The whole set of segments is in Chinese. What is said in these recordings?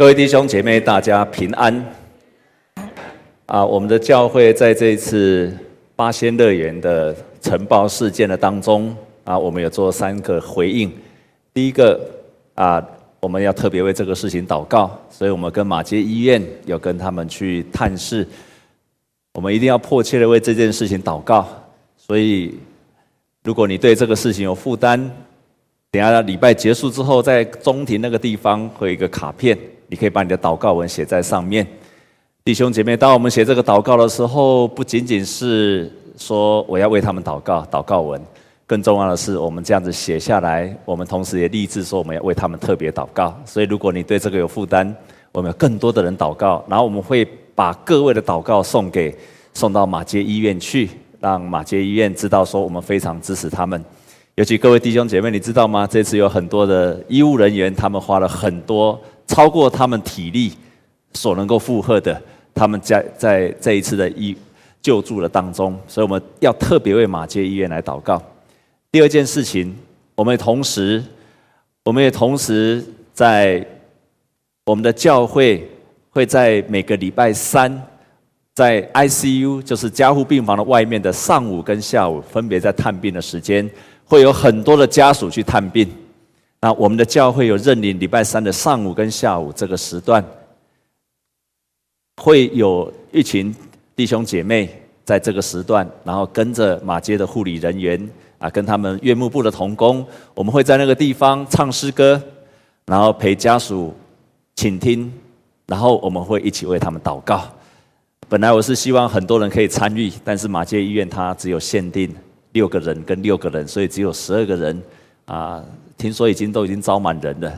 各位弟兄姐妹，大家平安。啊，我们的教会在这一次八仙乐园的晨报事件的当中，啊，我们有做三个回应。第一个，啊，我们要特别为这个事情祷告，所以我们跟马街医院有跟他们去探视，我们一定要迫切的为这件事情祷告。所以，如果你对这个事情有负担，等下礼拜结束之后，在中庭那个地方会有一个卡片。你可以把你的祷告文写在上面，弟兄姐妹，当我们写这个祷告的时候，不仅仅是说我要为他们祷告，祷告文，更重要的是，我们这样子写下来，我们同时也立志说我们要为他们特别祷告。所以，如果你对这个有负担，我们有更多的人祷告，然后我们会把各位的祷告送给送到马街医院去，让马街医院知道说我们非常支持他们。尤其各位弟兄姐妹，你知道吗？这次有很多的医务人员，他们花了很多。超过他们体力所能够负荷的，他们在在这一次的医救助的当中，所以我们要特别为马街医院来祷告。第二件事情，我们也同时，我们也同时在我们的教会会在每个礼拜三，在 ICU 就是加护病房的外面的上午跟下午，分别在探病的时间，会有很多的家属去探病。那我们的教会有认领礼拜三的上午跟下午这个时段，会有一群弟兄姐妹在这个时段，然后跟着马街的护理人员啊，跟他们院牧部的同工，我们会在那个地方唱诗歌，然后陪家属倾听，然后我们会一起为他们祷告。本来我是希望很多人可以参与，但是马街医院它只有限定六个人跟六个人，所以只有十二个人啊。听说已经都已经招满人了，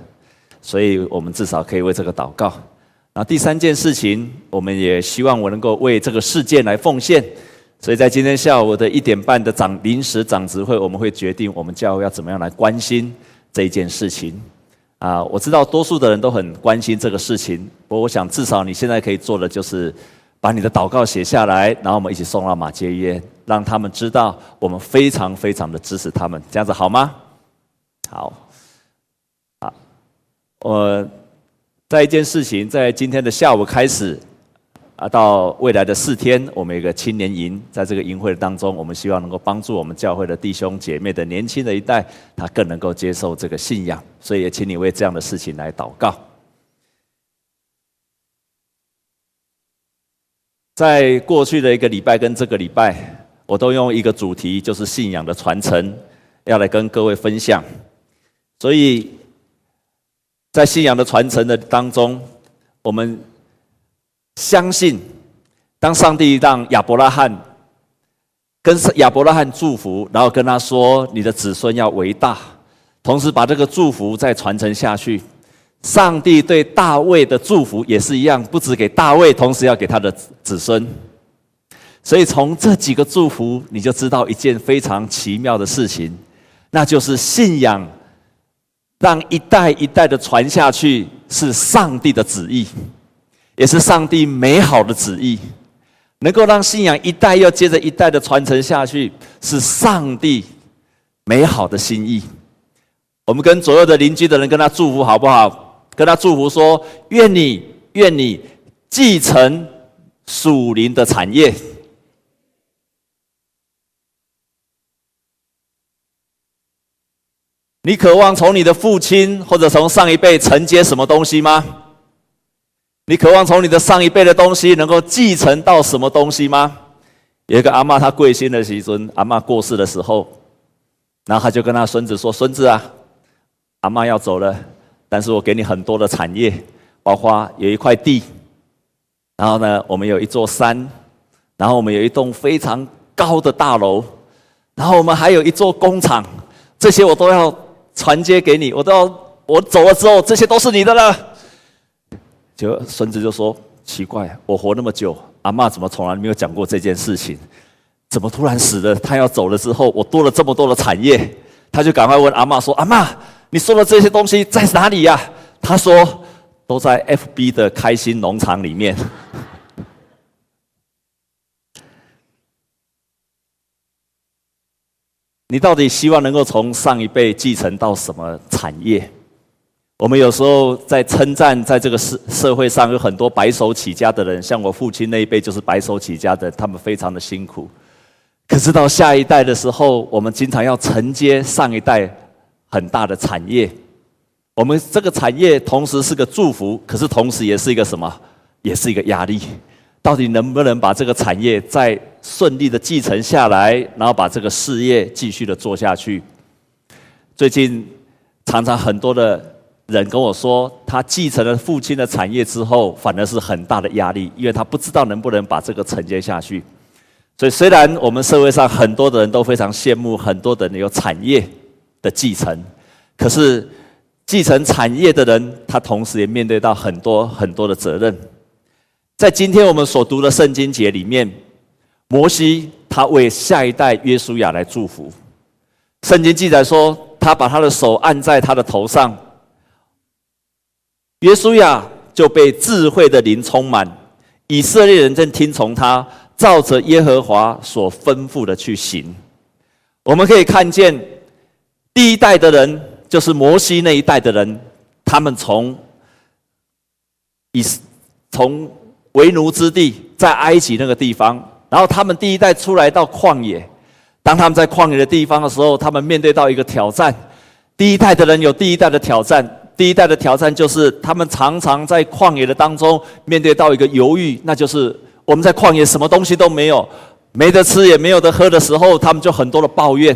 所以我们至少可以为这个祷告。那第三件事情，我们也希望我能够为这个事件来奉献。所以在今天下午的一点半的长临时长执会，我们会决定我们教会要怎么样来关心这一件事情。啊，我知道多数的人都很关心这个事情，不过我想至少你现在可以做的就是把你的祷告写下来，然后我们一起送到马街医院，让他们知道我们非常非常的支持他们。这样子好吗？好，我在一件事情，在今天的下午开始，啊，到未来的四天，我们有一个青年营，在这个营会当中，我们希望能够帮助我们教会的弟兄姐妹的年轻的一代，他更能够接受这个信仰，所以也请你为这样的事情来祷告。在过去的一个礼拜跟这个礼拜，我都用一个主题，就是信仰的传承，要来跟各位分享。所以，在信仰的传承的当中，我们相信，当上帝让亚伯拉罕跟亚伯拉罕祝福，然后跟他说：“你的子孙要为大。”同时把这个祝福再传承下去。上帝对大卫的祝福也是一样，不止给大卫，同时要给他的子孙。所以从这几个祝福，你就知道一件非常奇妙的事情，那就是信仰。让一代一代的传下去，是上帝的旨意，也是上帝美好的旨意。能够让信仰一代又接着一代的传承下去，是上帝美好的心意。我们跟左右的邻居的人跟他祝福好不好？跟他祝福说：愿你愿你继承属灵的产业。你渴望从你的父亲或者从上一辈承接什么东西吗？你渴望从你的上一辈的东西能够继承到什么东西吗？有一个阿嬷，她贵姓的时阵，阿嬷过世的时候，然后他就跟他孙子说：“孙子啊，阿嬷要走了，但是我给你很多的产业，包括有一块地，然后呢，我们有一座山，然后我们有一栋非常高的大楼，然后我们还有一座工厂，这些我都要。”传接给你，我都要我走了之后，这些都是你的了。结果孙子就说：“奇怪，我活那么久，阿嬷怎么从来没有讲过这件事情？怎么突然死了？他要走了之后，我多了这么多的产业。”他就赶快问阿嬷说：“阿嬷，你说的这些东西在哪里呀？”他说：“都在 FB 的开心农场里面。”你到底希望能够从上一辈继承到什么产业？我们有时候在称赞，在这个社社会上有很多白手起家的人，像我父亲那一辈就是白手起家的，他们非常的辛苦。可是到下一代的时候，我们经常要承接上一代很大的产业。我们这个产业同时是个祝福，可是同时也是一个什么？也是一个压力。到底能不能把这个产业在顺利的继承下来，然后把这个事业继续的做下去？最近常常很多的人跟我说，他继承了父亲的产业之后，反而是很大的压力，因为他不知道能不能把这个承接下去。所以，虽然我们社会上很多的人都非常羡慕很多的人有产业的继承，可是继承产业的人，他同时也面对到很多很多的责任。在今天我们所读的圣经节里面，摩西他为下一代约书亚来祝福。圣经记载说，他把他的手按在他的头上，约书亚就被智慧的灵充满，以色列人正听从他。照着耶和华所吩咐的去行，我们可以看见第一代的人，就是摩西那一代的人，他们从以从为奴之地，在埃及那个地方，然后他们第一代出来到旷野，当他们在旷野的地方的时候，他们面对到一个挑战。第一代的人有第一代的挑战，第一代的挑战就是他们常常在旷野的当中面对到一个犹豫，那就是。我们在旷野什么东西都没有，没得吃也没有得喝的时候，他们就很多的抱怨。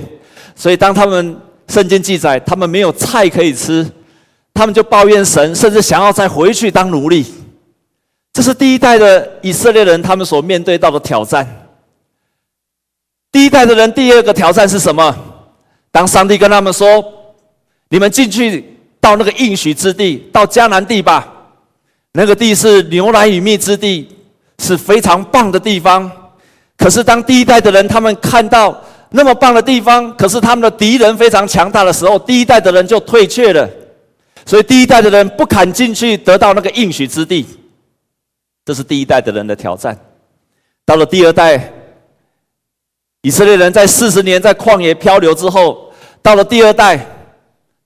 所以当他们圣经记载他们没有菜可以吃，他们就抱怨神，甚至想要再回去当奴隶。这是第一代的以色列人他们所面对到的挑战。第一代的人第二个挑战是什么？当上帝跟他们说：“你们进去到那个应许之地，到迦南地吧，那个地是牛奶与蜜之地。”是非常棒的地方，可是当第一代的人他们看到那么棒的地方，可是他们的敌人非常强大的时候，第一代的人就退却了，所以第一代的人不敢进去得到那个应许之地，这是第一代的人的挑战。到了第二代，以色列人在四十年在旷野漂流之后，到了第二代，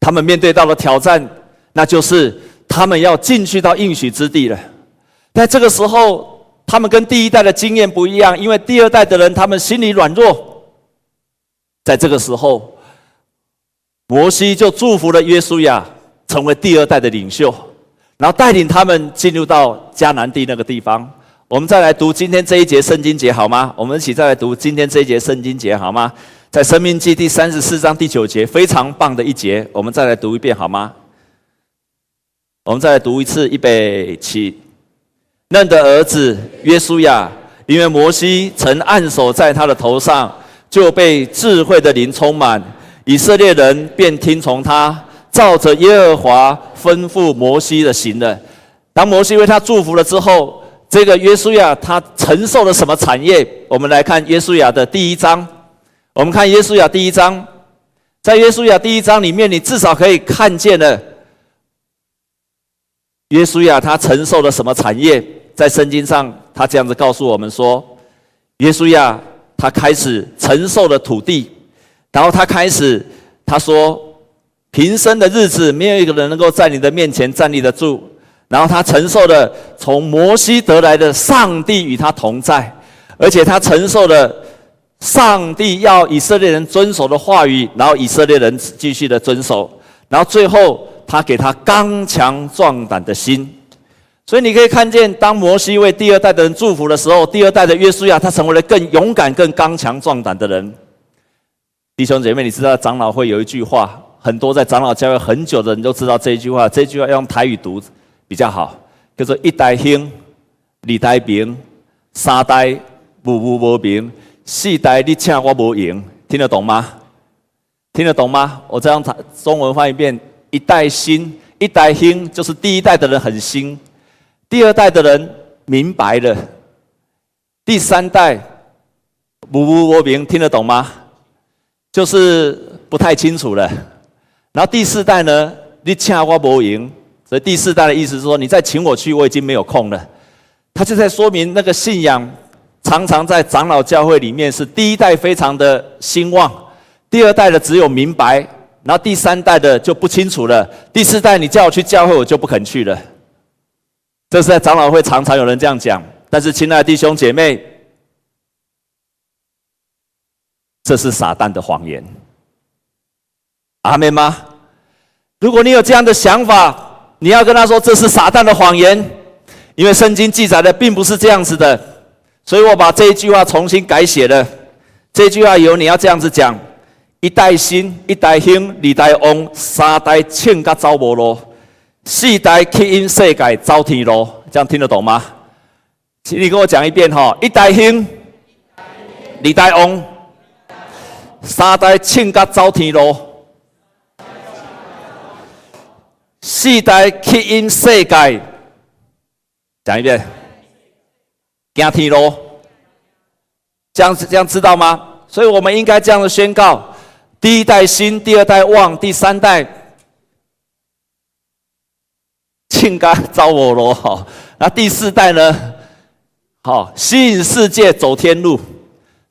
他们面对到了挑战，那就是他们要进去到应许之地了，在这个时候。他们跟第一代的经验不一样，因为第二代的人他们心里软弱。在这个时候，摩西就祝福了约书亚成为第二代的领袖，然后带领他们进入到迦南地那个地方。我们再来读今天这一节圣经节好吗？我们一起再来读今天这一节圣经节好吗？在生命记第三十四章第九节，非常棒的一节，我们再来读一遍好吗？我们再来读一次，预备起。嫩的儿子约书亚，因为摩西曾按手在他的头上，就被智慧的灵充满，以色列人便听从他，照着耶和华吩咐摩西的行的。当摩西为他祝福了之后，这个约书亚他承受了什么产业？我们来看约书亚的第一章。我们看约书亚第一章，在约书亚第一章里面，你至少可以看见了约书亚他承受了什么产业？在圣经上，他这样子告诉我们说：“约书亚他开始承受了土地，然后他开始他说，平生的日子没有一个人能够在你的面前站立得住。然后他承受了从摩西得来的上帝与他同在，而且他承受了上帝要以色列人遵守的话语，然后以色列人继续的遵守，然后最后他给他刚强壮胆的心。”所以你可以看见，当摩西为第二代的人祝福的时候，第二代的约书亚他成为了更勇敢、更刚强壮胆的人。弟兄姐妹，你知道长老会有一句话，很多在长老教会很久的人都知道这一句话。这句话用台语读比较好，叫做“一代兴，二代平，三代无无无平，四代你请我无赢”，听得懂吗？听得懂吗？我这样台中文翻一遍：“一代兴，一代兴，就是第一代的人很新。”第二代的人明白了，第三代无无无明听得懂吗？就是不太清楚了。然后第四代呢，你请我无赢，所以第四代的意思是说，你再请我去，我已经没有空了。他就在说明那个信仰常常在长老教会里面是第一代非常的兴旺，第二代的只有明白，然后第三代的就不清楚了。第四代你叫我去教会，我就不肯去了。这是在长老会常常有人这样讲。但是，亲爱的弟兄姐妹，这是撒旦的谎言。阿门吗？如果你有这样的想法，你要跟他说这是撒旦的谎言，因为圣经记载的并不是这样子的。所以我把这一句话重新改写了。这句话由你要这样子讲。一代兴，一代兴，二代旺，三代庆甲走无路，四代吸引世界走天路，这样听得懂吗？请你跟我讲一遍哈！一代兴，二代翁，三代庆甲走天路，四代吸引世界，讲一遍，行天路，这样这样知道吗？所以我们应该这样的宣告。第一代兴，第二代旺，第三代庆嘎招我罗好，那第四代呢？好，吸引世界走天路。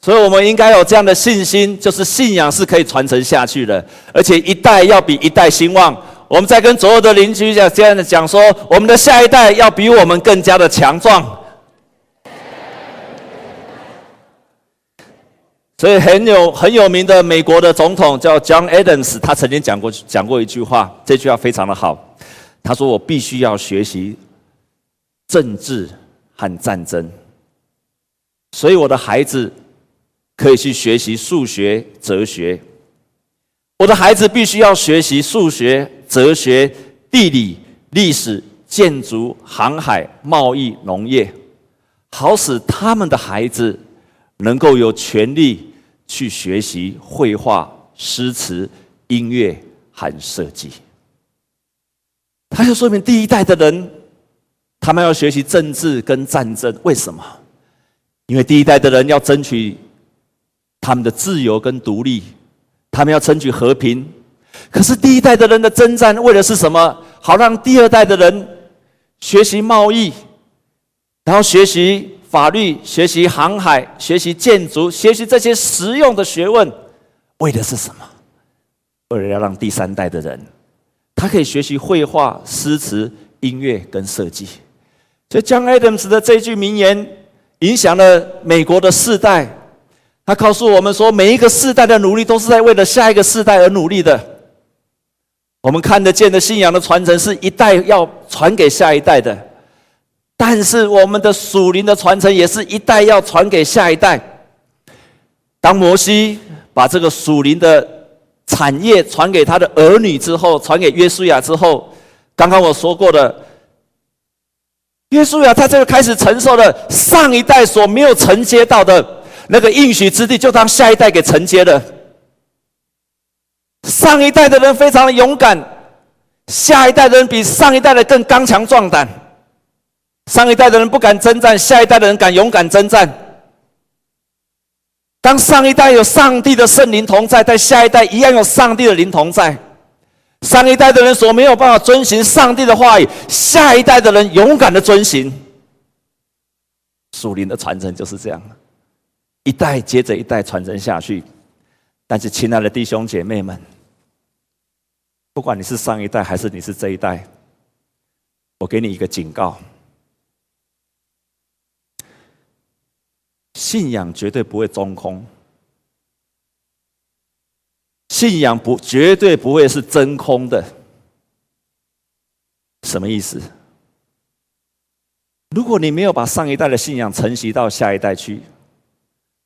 所以我们应该有这样的信心，就是信仰是可以传承下去的，而且一代要比一代兴旺。我们在跟左右的邻居讲这样的讲说，我们的下一代要比我们更加的强壮。所以很有很有名的美国的总统叫 John Adams，他曾经讲过讲过一句话，这句话非常的好。他说：“我必须要学习政治和战争，所以我的孩子可以去学习数学、哲学。我的孩子必须要学习数学、哲学、地理、历史、建筑、航海、贸易、农业，好使他们的孩子能够有权利。”去学习绘画、诗词、音乐和设计。他就说明第一代的人，他们要学习政治跟战争。为什么？因为第一代的人要争取他们的自由跟独立，他们要争取和平。可是第一代的人的征战为的是什么？好让第二代的人学习贸易，然后学习。法律学习、航海学习、建筑学习这些实用的学问，为的是什么？为了要让第三代的人，他可以学习绘画、诗词、音乐跟设计。所以，John Adams 的这句名言影响了美国的世代。他告诉我们说，每一个世代的努力都是在为了下一个世代而努力的。我们看得见的信仰的传承，是一代要传给下一代的。但是我们的属灵的传承也是一代要传给下一代。当摩西把这个属灵的产业传给他的儿女之后，传给约书亚之后，刚刚我说过的，约书亚他这个开始承受了上一代所没有承接到的那个应许之地，就当下一代给承接了。上一代的人非常的勇敢，下一代的人比上一代的更刚强壮胆。上一代的人不敢征战，下一代的人敢勇敢征战。当上一代有上帝的圣灵同在，在下一代一样有上帝的灵同在。上一代的人所没有办法遵行上帝的话语，下一代的人勇敢的遵行。属灵的传承就是这样，一代接着一代传承下去。但是，亲爱的弟兄姐妹们，不管你是上一代还是你是这一代，我给你一个警告。信仰绝对不会中空，信仰不绝对不会是真空的。什么意思？如果你没有把上一代的信仰承袭到下一代去，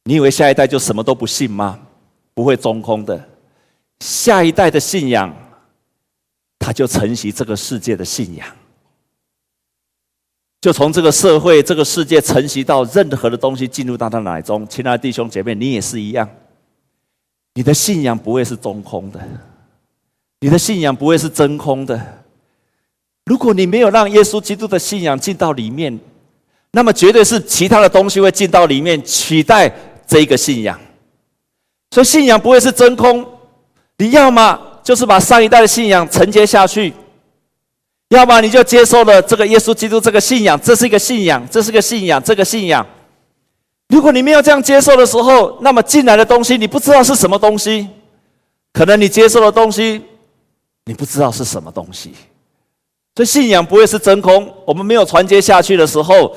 你以为下一代就什么都不信吗？不会中空的，下一代的信仰，他就承袭这个世界的信仰。就从这个社会、这个世界承袭到任何的东西进入到他脑中，亲爱的弟兄姐妹，你也是一样。你的信仰不会是中空的，你的信仰不会是真空的。如果你没有让耶稣基督的信仰进到里面，那么绝对是其他的东西会进到里面取代这个信仰。所以信仰不会是真空，你要么就是把上一代的信仰承接下去。要么你就接受了这个耶稣基督这个信仰，这是一个信仰，这是个信仰，这个信仰。如果你没有这样接受的时候，那么进来的东西你不知道是什么东西，可能你接受的东西，你不知道是什么东西。所以信仰不会是真空。我们没有传接下去的时候，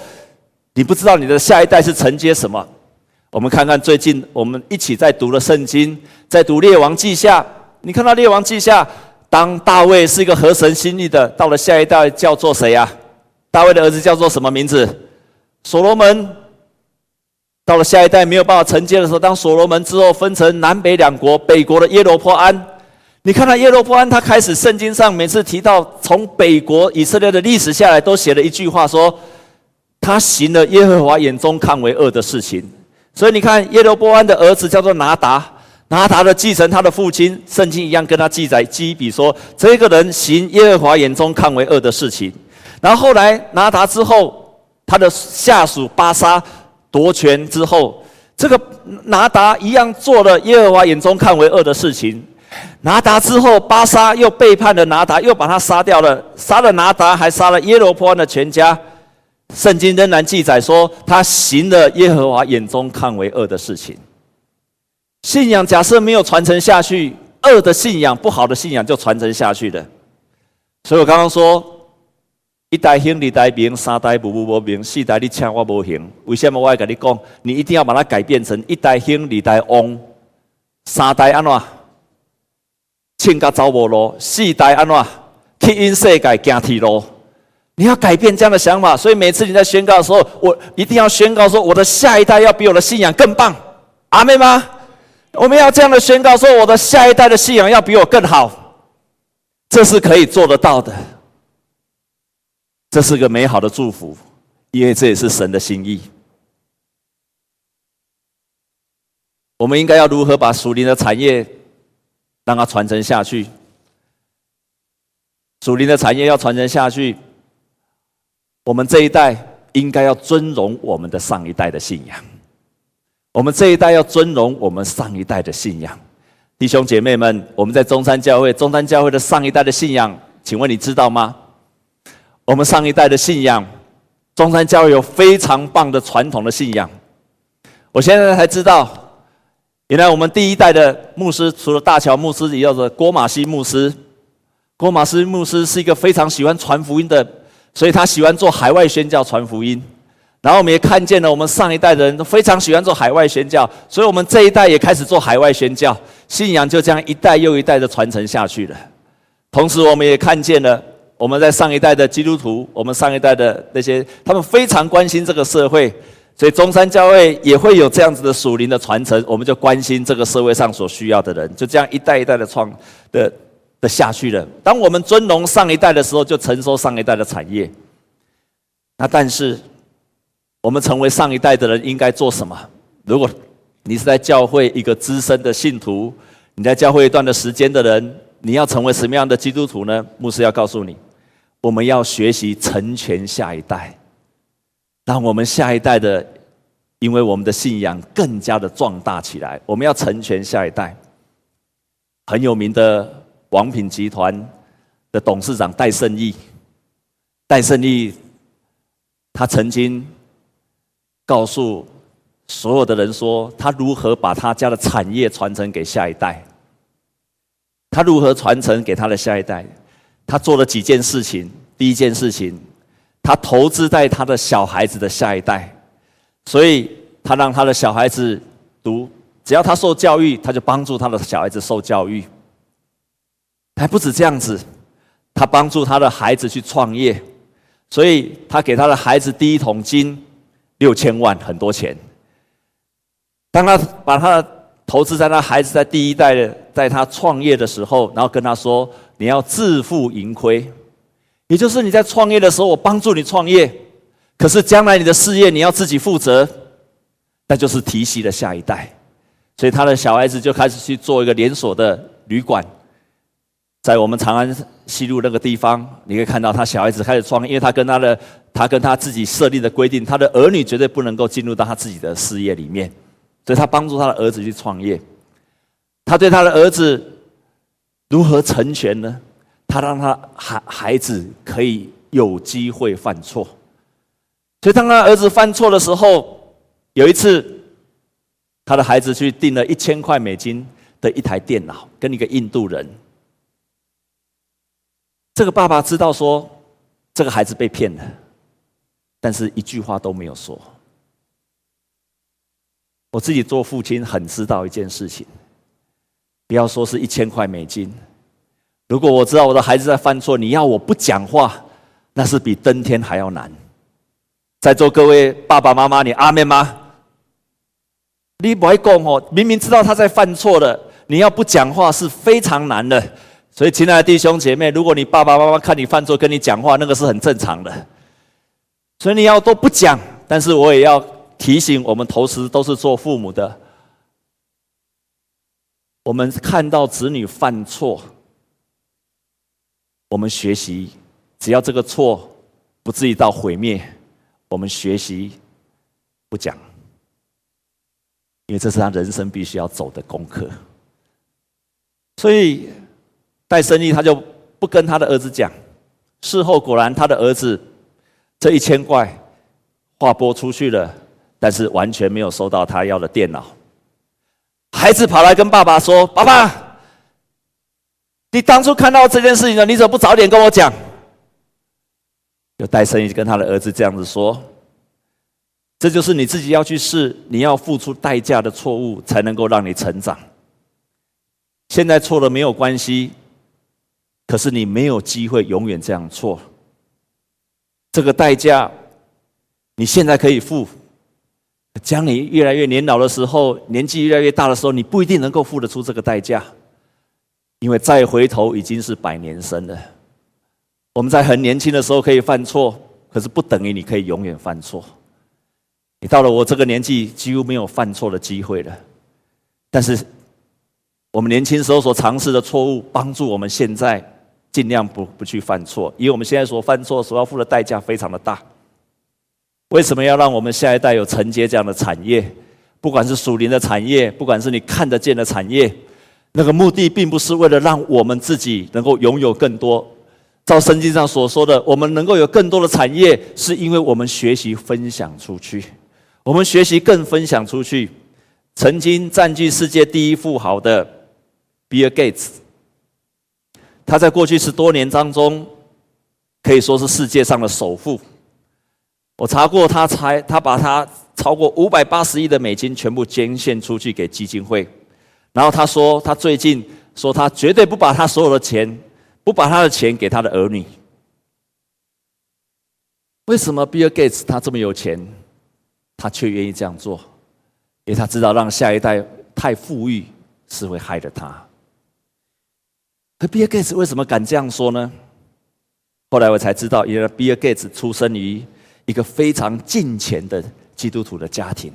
你不知道你的下一代是承接什么。我们看看最近我们一起在读的圣经，在读列王记下，你看到列王记下，当大卫是一个合神心意的，到了下一代叫做谁呀？大卫的儿子叫做什么名字？所罗门。到了下一代没有办法承接的时候，当所罗门之后分成南北两国，北国的耶罗波安，你看到耶罗波安，他开始圣经上每次提到从北国以色列的历史下来，都写了一句话说，他行了耶和华眼中看为恶的事情。所以你看耶罗波安的儿子叫做拿达，拿达的继承他的父亲，圣经一样跟他记载记一笔说，这个人行耶和华眼中看为恶的事情。然后后来拿达之后，他的下属巴沙。夺权之后，这个拿达一样做了耶和华眼中看为恶的事情。拿达之后，巴沙又背叛了拿达，又把他杀掉了，杀了拿达，还杀了耶罗波安的全家。圣经仍然记载说，他行了耶和华眼中看为恶的事情。信仰假设没有传承下去，恶的信仰、不好的信仰就传承下去了。所以我刚刚说。一代兴，二代兵，三代无无无明，四代你请我无行。为什么我要跟你讲？你一定要把它改变成一代兴，二代翁，三代安怎？请甲走无路，四代安怎？去因世界行铁路。你要改变这样的想法。所以每次你在宣告的时候，我一定要宣告说：我的下一代要比我的信仰更棒。阿妹吗？我们要这样的宣告说：我的下一代的信仰要比我更好。这是可以做得到的。这是个美好的祝福，因为这也是神的心意。我们应该要如何把属灵的产业让它传承下去？属灵的产业要传承下去，我们这一代应该要尊荣我们的上一代的信仰。我们这一代要尊荣我们上一代的信仰。弟兄姐妹们，我们在中山教会，中山教会的上一代的信仰，请问你知道吗？我们上一代的信仰，中山教会有非常棒的传统的信仰。我现在才知道，原来我们第一代的牧师，除了大乔牧师，也叫做郭马西牧师。郭马西牧师是一个非常喜欢传福音的，所以他喜欢做海外宣教传福音。然后我们也看见了，我们上一代人都非常喜欢做海外宣教，所以我们这一代也开始做海外宣教，信仰就这样一代又一代的传承下去了。同时，我们也看见了。我们在上一代的基督徒，我们上一代的那些，他们非常关心这个社会，所以中山教会也会有这样子的属灵的传承。我们就关心这个社会上所需要的人，就这样一代一代的创的下去了。当我们尊荣上一代的时候，就承受上一代的产业。那但是，我们成为上一代的人应该做什么？如果你是在教会一个资深的信徒，你在教会一段的时间的人，你要成为什么样的基督徒呢？牧师要告诉你。我们要学习成全下一代，让我们下一代的，因为我们的信仰更加的壮大起来。我们要成全下一代。很有名的王品集团的董事长戴胜义，戴胜义，他曾经告诉所有的人说，他如何把他家的产业传承给下一代，他如何传承给他的下一代。他做了几件事情。第一件事情，他投资在他的小孩子的下一代，所以他让他的小孩子读，只要他受教育，他就帮助他的小孩子受教育。还不止这样子，他帮助他的孩子去创业，所以他给他的孩子第一桶金六千万，很多钱。当他把他的投资在他孩子在第一代的，在他创业的时候，然后跟他说。你要自负盈亏，也就是你在创业的时候，我帮助你创业，可是将来你的事业你要自己负责，那就是提携的下一代。所以他的小孩子就开始去做一个连锁的旅馆，在我们长安西路那个地方，你可以看到他小孩子开始创业，因为他跟他的他跟他自己设立的规定，他的儿女绝对不能够进入到他自己的事业里面，所以他帮助他的儿子去创业，他对他的儿子。如何成全呢？他让他孩孩子可以有机会犯错，所以当他儿子犯错的时候，有一次，他的孩子去订了一千块美金，的一台电脑，跟一个印度人。这个爸爸知道说这个孩子被骗了，但是一句话都没有说。我自己做父亲很知道一件事情，不要说是一千块美金，如果我知道我的孩子在犯错，你要我不讲话，那是比登天还要难。在座各位爸爸妈妈，你阿妹吗？你不会讲哦，明明知道他在犯错了，你要不讲话是非常难的。所以，亲爱的弟兄姐妹，如果你爸爸妈妈看你犯错跟你讲话，那个是很正常的。所以你要都不讲，但是我也要提醒我们，同时都是做父母的，我们看到子女犯错，我们学习，只要这个错不至于到毁灭，我们学习不讲。因为这是他人生必须要走的功课，所以戴生意他就不跟他的儿子讲。事后果然，他的儿子这一千块划拨出去了，但是完全没有收到他要的电脑。孩子跑来跟爸爸说：“爸爸，你当初看到这件事情了，你怎么不早点跟我讲？”就戴胜益跟他的儿子这样子说。这就是你自己要去试，你要付出代价的错误，才能够让你成长。现在错了没有关系，可是你没有机会永远这样错。这个代价，你现在可以付，将你越来越年老的时候，年纪越来越大的时候，你不一定能够付得出这个代价，因为再回头已经是百年身了。我们在很年轻的时候可以犯错，可是不等于你可以永远犯错。你到了我这个年纪，几乎没有犯错的机会了。但是，我们年轻时候所尝试的错误，帮助我们现在尽量不不去犯错。因为我们现在所犯错所要付的代价非常的大。为什么要让我们下一代有承接这样的产业？不管是属灵的产业，不管是你看得见的产业，那个目的并不是为了让我们自己能够拥有更多。照圣经上所说的，我们能够有更多的产业，是因为我们学习分享出去。我们学习更分享出去。曾经占据世界第一富豪的比尔·盖茨，他在过去十多年当中可以说是世界上的首富。我查过，他才他把他超过五百八十亿的美金全部捐献出去给基金会。然后他说，他最近说他绝对不把他所有的钱，不把他的钱给他的儿女。为什么比尔·盖茨他这么有钱？他却愿意这样做，因为他知道让下一代太富裕是会害了他。可比尔盖茨为什么敢这样说呢？后来我才知道，因为比尔盖茨出生于一个非常敬虔的基督徒的家庭。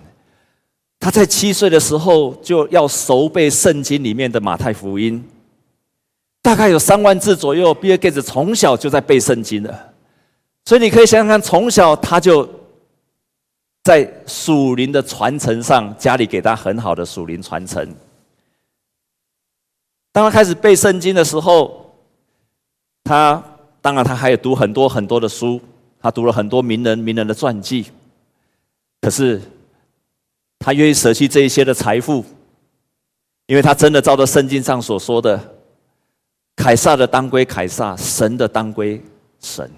他在七岁的时候就要熟背圣经里面的马太福音，大概有三万字左右。比尔盖茨从小就在背圣经了，所以你可以想想看，从小他就。在属灵的传承上，家里给他很好的属灵传承。当他开始背圣经的时候，他当然他还有读很多很多的书，他读了很多名人名人的传记。可是他愿意舍弃这一些的财富，因为他真的照着圣经上所说的，凯撒的当归凯撒，神的当归神。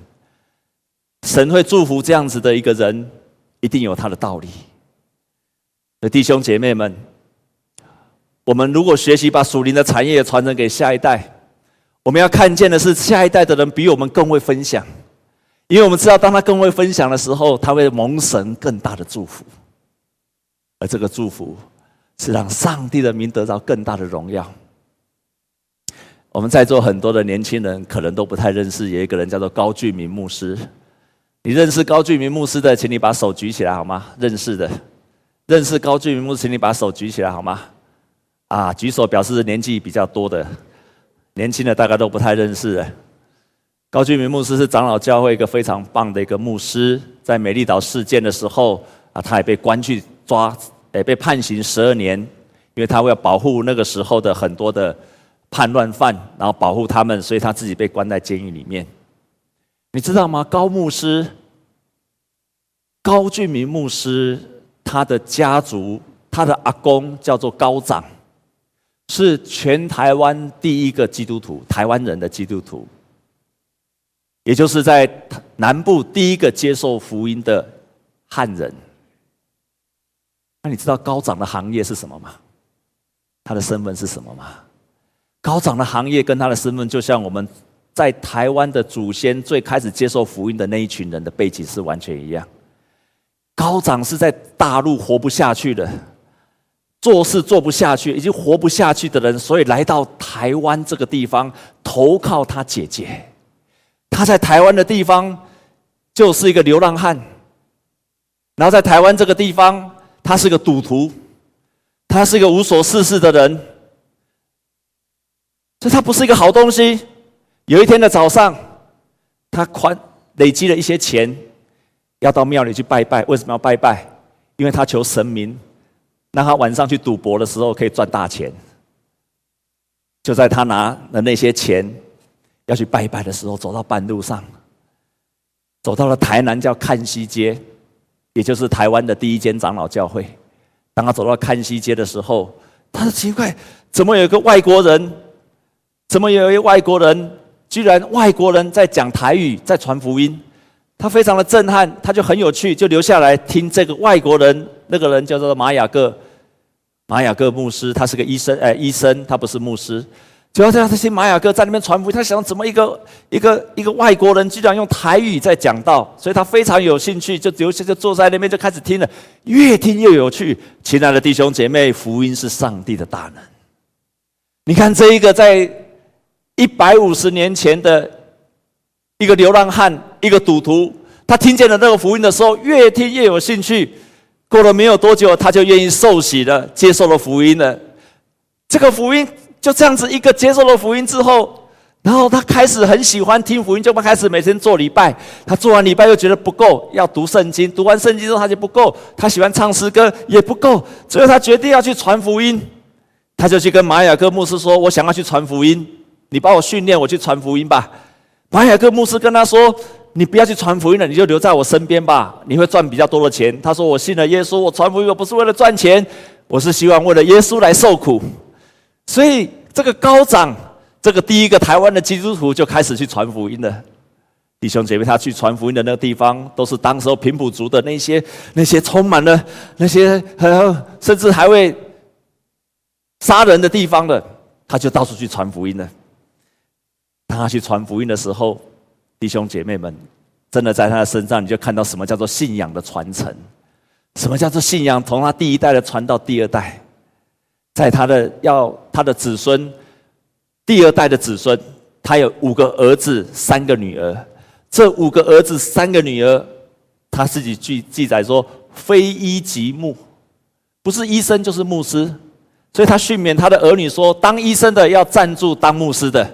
神会祝福这样子的一个人。一定有他的道理。的弟兄姐妹们，我们如果学习把属灵的产业传承给下一代，我们要看见的是下一代的人比我们更会分享，因为我们知道，当他更会分享的时候，他会蒙神更大的祝福，而这个祝福是让上帝的名得到更大的荣耀。我们在座很多的年轻人可能都不太认识，有一个人叫做高俊明牧师。你认识高俊明牧师的，请你把手举起来好吗？认识的，认识高俊明牧师，请你把手举起来好吗？啊，举手表示年纪比较多的，年轻的大概都不太认识。高俊明牧师是长老教会一个非常棒的一个牧师，在美丽岛事件的时候啊，他也被关去抓，也被判刑十二年，因为他为了保护那个时候的很多的叛乱犯，然后保护他们，所以他自己被关在监狱里面。你知道吗？高牧师，高俊明牧师，他的家族，他的阿公叫做高长，是全台湾第一个基督徒，台湾人的基督徒，也就是在南部第一个接受福音的汉人。那你知道高长的行业是什么吗？他的身份是什么吗？高长的行业跟他的身份，就像我们在台湾的祖先最开始接受福音的那一群人的背景是完全一样。高长是在大陆活不下去的，做事做不下去，已经活不下去的人，所以来到台湾这个地方投靠他姐姐。他在台湾的地方就是一个流浪汉，然后在台湾这个地方。他是个赌徒，他是一个无所事事的人，所以他不是一个好东西。有一天的早上，他宽累积了一些钱，要到庙里去拜拜。为什么要拜拜？因为他求神明，那他晚上去赌博的时候可以赚大钱。就在他拿了那些钱要去拜拜的时候，走到半路上，走到了台南叫看溪街。也就是台湾的第一间长老教会。当他走到看溪街的时候，他说奇怪，怎么有一个外国人？怎么有一个外国人？居然外国人在讲台语，在传福音。他非常的震撼，他就很有趣，就留下来听这个外国人。那个人叫做马雅各，马雅各牧师，他是个医生，哎，医生，他不是牧师。就要这样，这些玛雅各在那边传福音，他想怎么一个一个一个外国人居然用台语在讲道，所以他非常有兴趣，就留下就坐在那边就开始听了，越听越有趣。亲爱的弟兄姐妹，福音是上帝的大能。你看这一个在一百五十年前的一个流浪汉，一个赌徒，他听见了那个福音的时候，越听越有兴趣。过了没有多久，他就愿意受洗了，接受了福音了。这个福音。就这样子，一个接受了福音之后，然后他开始很喜欢听福音，就开始每天做礼拜。他做完礼拜又觉得不够，要读圣经。读完圣经之后，他就不够。他喜欢唱诗歌，也不够。最后他决定要去传福音，他就去跟马雅各牧师说：“我想要去传福音，你帮我训练，我去传福音吧。”马雅各牧师跟他说：“你不要去传福音了，你就留在我身边吧，你会赚比较多的钱。”他说：“我信了耶稣，我传福音我不是为了赚钱，我是希望为了耶稣来受苦。”所以，这个高长，这个第一个台湾的基督徒就开始去传福音了。弟兄姐妹，他去传福音的那个地方，都是当时候平埔族的那些那些充满了那些甚至还会杀人的地方的，他就到处去传福音了。当他去传福音的时候，弟兄姐妹们，真的在他的身上，你就看到什么叫做信仰的传承，什么叫做信仰从他第一代的传到第二代。在他的要他的子孙，第二代的子孙，他有五个儿子，三个女儿。这五个儿子，三个女儿，他自己记记载说，非医即牧，不是医生就是牧师。所以他训勉他的儿女说，当医生的要赞助当牧师的，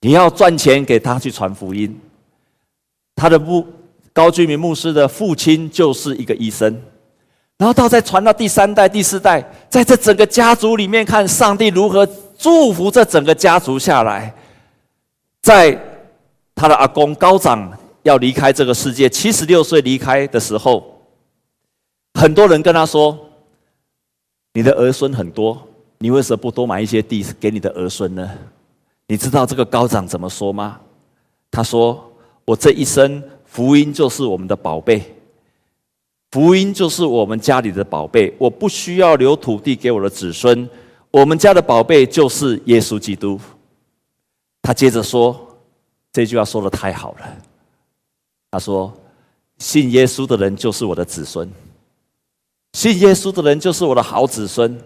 你要赚钱给他去传福音。他的牧高居民牧师的父亲就是一个医生。然后到再传到第三代、第四代，在这整个家族里面看上帝如何祝福这整个家族下来。在他的阿公高长要离开这个世界，七十六岁离开的时候，很多人跟他说：“你的儿孙很多，你为什么不多买一些地给你的儿孙呢？”你知道这个高长怎么说吗？他说：“我这一生福音就是我们的宝贝。”福音就是我们家里的宝贝，我不需要留土地给我的子孙，我们家的宝贝就是耶稣基督。他接着说，这句话说得太好了。他说：“信耶稣的人就是我的子孙，信耶稣的人就是我的好子孙。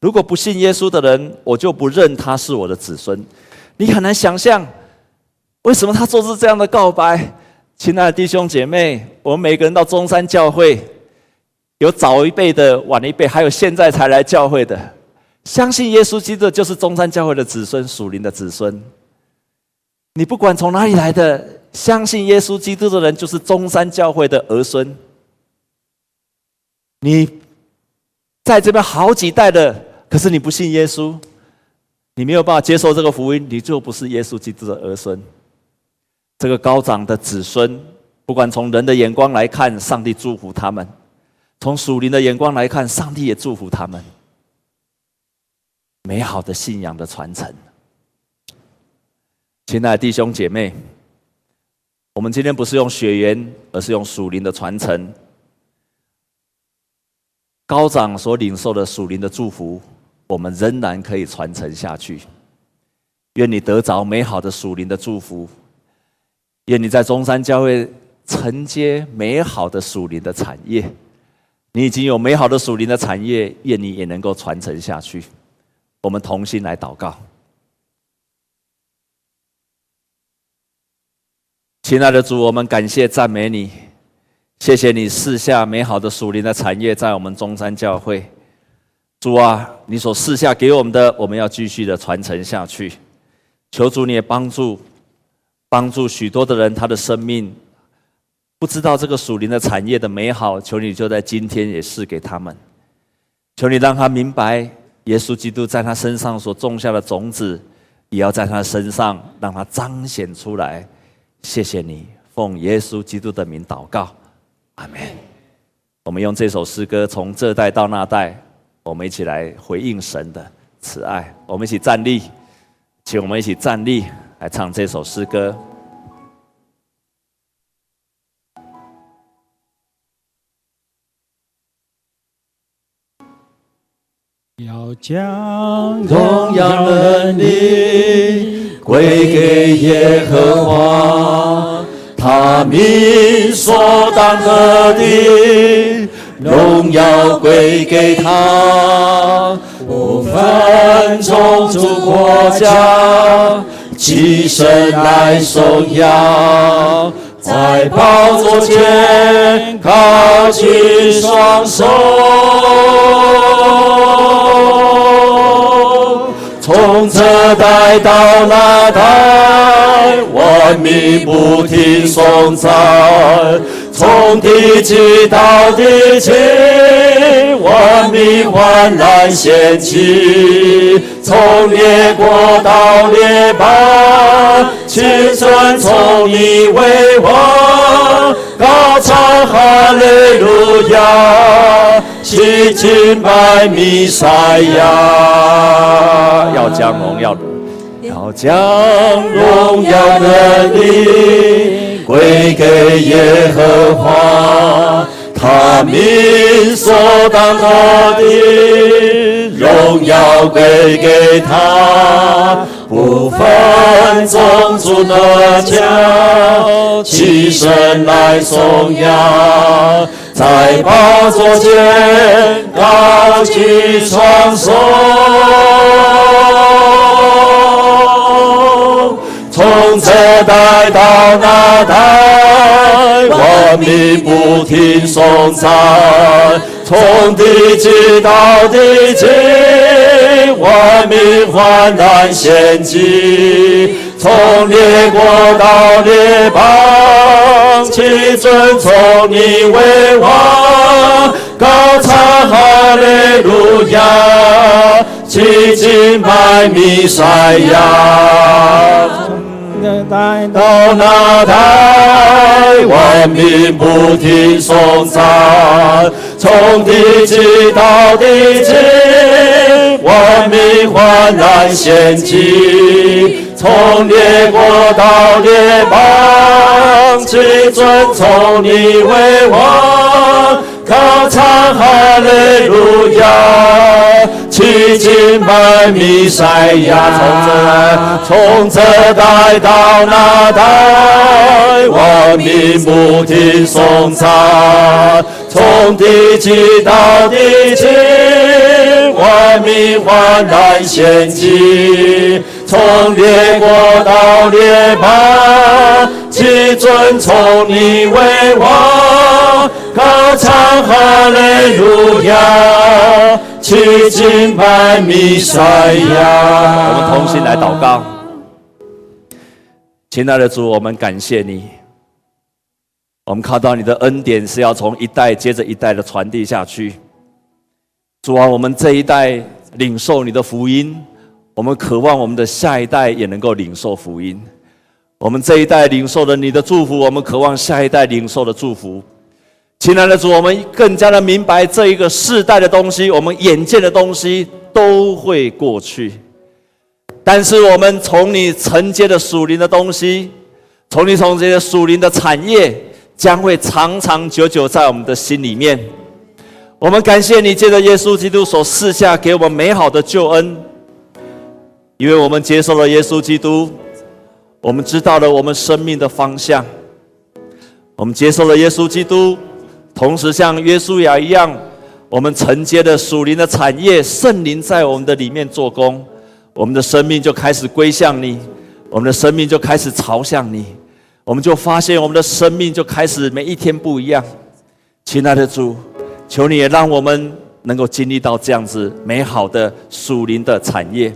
如果不信耶稣的人，我就不认他是我的子孙。”你很难想象，为什么他做出这样的告白。亲爱的弟兄姐妹，我们每个人到中山教会，有早一辈的、晚一辈，还有现在才来教会的，相信耶稣基督就是中山教会的子孙，属灵的子孙。你不管从哪里来的，相信耶稣基督的人就是中山教会的儿孙。你在这边好几代的，可是你不信耶稣，你没有办法接受这个福音，你就不是耶稣基督的儿孙。这个高长的子孙，不管从人的眼光来看，上帝祝福他们；从属灵的眼光来看，上帝也祝福他们。美好的信仰的传承。亲爱的弟兄姐妹，我们今天不是用血缘，而是用属灵的传承。高长所领受的属灵的祝福，我们仍然可以传承下去。愿你得着美好的属灵的祝福，愿你在中山教会承接美好的属灵的产业。你已经有美好的属灵的产业，愿你也能够传承下去。我们同心来祷告，亲爱的主，我们感谢赞美你，谢谢你赐下美好的属灵的产业在我们中山教会。主啊，你所赐下给我们的，我们要继续的传承下去。求主你也帮助，帮助许多的人，他的生命。不知道这个属灵的产业的美好，求你就在今天也赐给他们。求你让他明白，耶稣基督在他身上所种下的种子，也要在他身上让他彰显出来。谢谢你，奉耶稣基督的名祷告，阿门。我们用这首诗歌，从这代到那代，我们一起来回应神的慈爱。我们一起站立，请我们一起站立来唱这首诗歌。要将荣耀能力归给耶和华，他名所当得的荣耀归给他，不分种族国家，齐声来颂扬，在宝座前高举双手。从这代到那代，万民不停颂赞；从地极到地极，万民欢然献祭；从列国到列邦，齐声称你为王，高唱哈利路亚。齐敬拜弥赛亚，要将荣耀，要将荣耀的你归给耶和华，他名所当得的荣耀归给他，不分种族的家，齐声来颂扬。在宝座前高举双手，从这代到那代，万民不停颂赞；从地极到地极，万民患难献祭。从列国到列邦，齐尊崇你为王，高唱哈利路亚，齐敬拜弥赛亚。从这代到那代，万民不停颂赞；从地极到地极，万民欢然献祭。从列国到列邦，齐尊崇你为王，高唱哈利路亚，齐敬拜弥赛亚。从这代到那代，万民不停颂赞；从地极到地极，万民欢然献祭。从列国到列邦，齐尊崇你为王，高唱哈利路亚，齐敬拜弥赛亚。我们同心来祷告，亲爱的主，我们感谢你。我们看到你的恩典是要从一代接着一代的传递下去。主啊，我们这一代领受你的福音。我们渴望我们的下一代也能够领受福音。我们这一代领受了你的祝福，我们渴望下一代领受的祝福。亲爱的主，我们更加的明白这一个世代的东西，我们眼见的东西都会过去。但是我们从你承接的属灵的东西，从你从这些属灵的产业，将会长长久久在我们的心里面。我们感谢你，借着耶稣基督所赐下给我们美好的救恩，因为我们接受了耶稣基督，我们知道了我们生命的方向。我们接受了耶稣基督。同时，像约书亚一样，我们承接的属灵的产业，圣灵在我们的里面做工，我们的生命就开始归向你，我们的生命就开始朝向你，我们就发现我们的生命就开始每一天不一样。亲爱的主，求你也让我们能够经历到这样子美好的属灵的产业。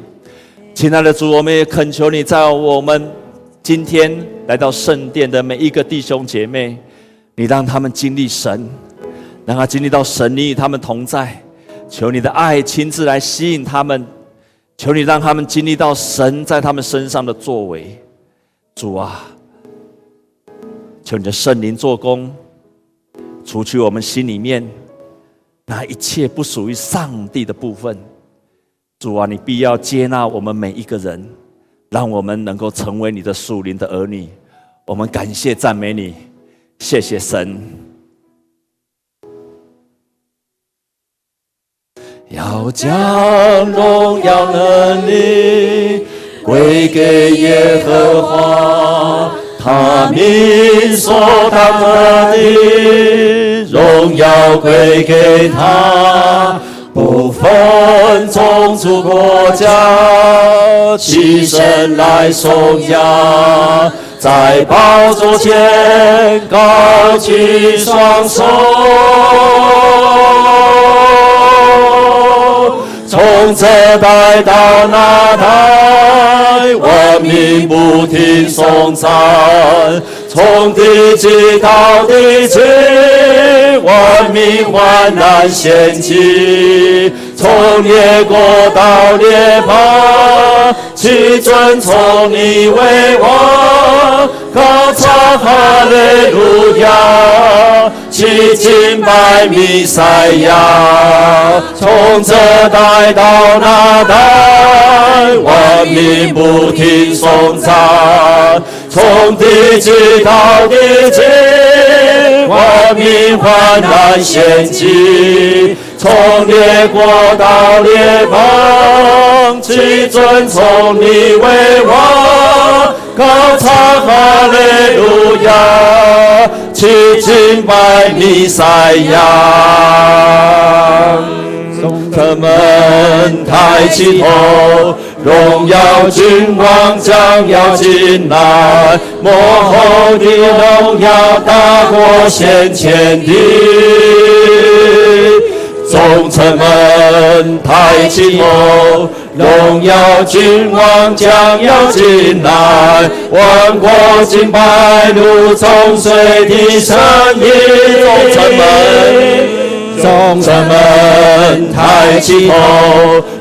亲爱的主，我们也恳求你，在我们今天来到圣殿的每一个弟兄姐妹。你让他们经历神，让他经历到神，你与他们同在。求你的爱亲自来吸引他们，求你让他们经历到神在他们身上的作为。主啊，求你的圣灵做工，除去我们心里面那一切不属于上帝的部分。主啊，你必要接纳我们每一个人，让我们能够成为你的属灵的儿女。我们感谢赞美你。谢谢神，要将荣耀能力归给耶和华，他名所当得的荣耀归给他，不分种族国家，齐声来颂扬。在宝座前高举双手，从这代到那代，万民不停颂赞；从地基到地基，万民患难献祭。从列国到列邦，齐尊崇你为王，高唱哈利路亚，齐敬拜弥赛亚。从这代到那代，万民不停颂赞；从地极到地极，万民欢然献祭。从列国到列邦，齐尊崇你为王，高唱哈利路亚，齐敬拜弥赛亚。众臣们抬起头，荣耀君王将要进来，末后的荣耀大过先前的。众臣们抬起头，荣耀君王将要进来，万国敬拜如众水的声音。众臣们，众臣们抬起头，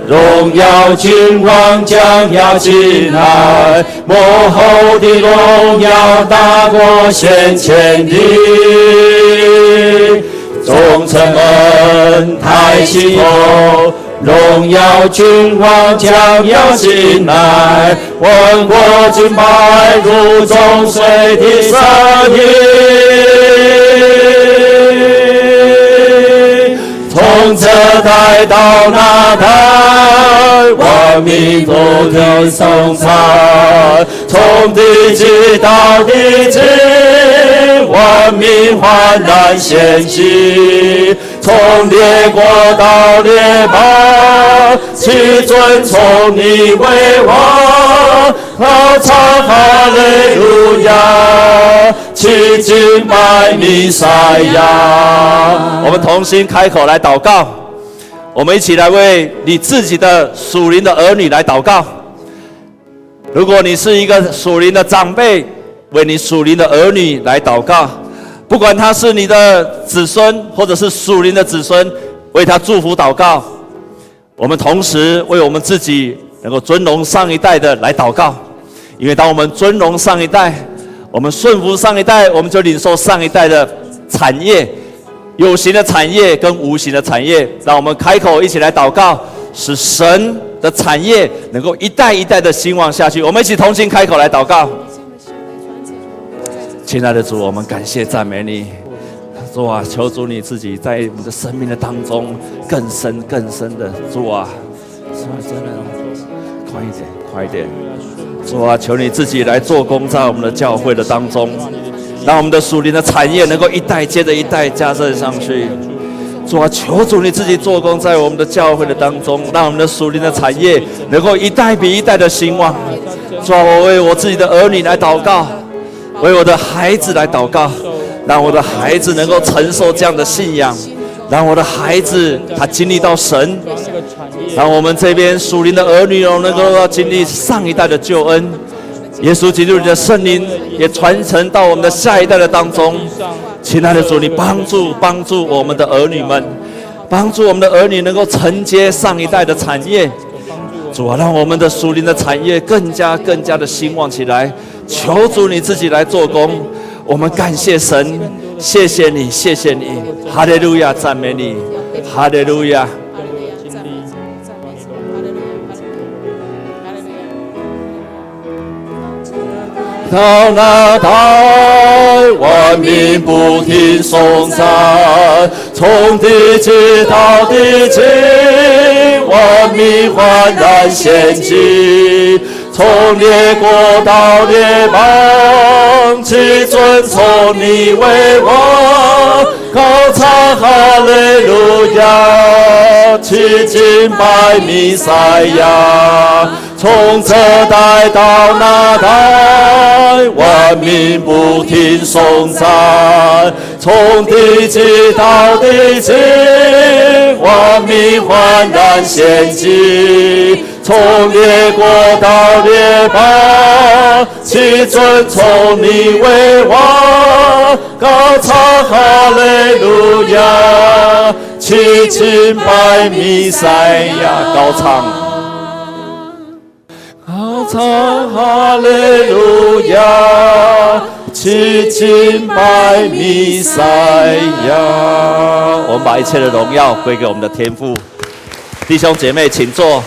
荣耀君王将要进来，末后的荣耀大过先前的。众臣们抬起头，荣耀君王将要醒来，万国敬拜如众水的声音，从这代到那代，万民不停颂赞，从地极到地极。万民欢然献祭，从列国到列邦，齐尊崇你为王，高唱哈利路亚，齐敬拜弥赛亚。我们同心开口来祷告，我们一起来为你自己的属灵的儿女来祷告。如果你是一个属灵的长辈，为你属灵的儿女来祷告，不管他是你的子孙，或者是属灵的子孙，为他祝福祷告。我们同时为我们自己能够尊荣上一代的来祷告，因为当我们尊荣上一代，我们顺服上一代，我们就领受上一代的产业，有形的产业跟无形的产业，让我们开口一起来祷告，使神的产业能够一代一代的兴旺下去。我们一起同心开口来祷告。亲爱的主，我们感谢赞美你，主啊，求主你自己在我们的生命的当中更深更深的主啊，真的，快一点，快一点，主啊，求你自己来做工在我们的教会的当中。让我们的属灵的产业能够一代接着一代加增上去。主啊，求主你自己做工在我们的教会的当中，让我们的属灵的产业能够一代比一代的兴旺。主啊，我为我自己的儿女来祷告，为我的孩子来祷告，让我的孩子能够承受这样的信仰，让我的孩子他经历到神，让我们这边属灵的儿女哦能够要经历上一代的救恩。耶稣基督你的圣灵也传承到我们的下一代的当中，亲爱的主，你帮助帮助我们的儿女们，帮助我们的儿女能够承接上一代的产业，主啊，让我们的属灵的产业更加更加的兴旺起来。求主你自己来做工，我们感谢神，谢谢你，谢谢你，哈利路亚，赞美你，哈利路亚。到那代，万民不停颂赞，从地极到地极，万民欢然献祭，从列国到列邦，齐尊崇你为王，高唱哈利路亚，齐敬拜弥赛亚。从这代到那代，万民不停颂赞；从地极到地极，万民欢然献祭；从列国到列邦，齐尊崇你为王，高唱哈利路亚，齐敬拜弥赛亚，高唱。高唱哈利路亚，齐敬拜弥赛亚。我们把一切的荣耀归给我们的天父。弟兄姐妹，请坐。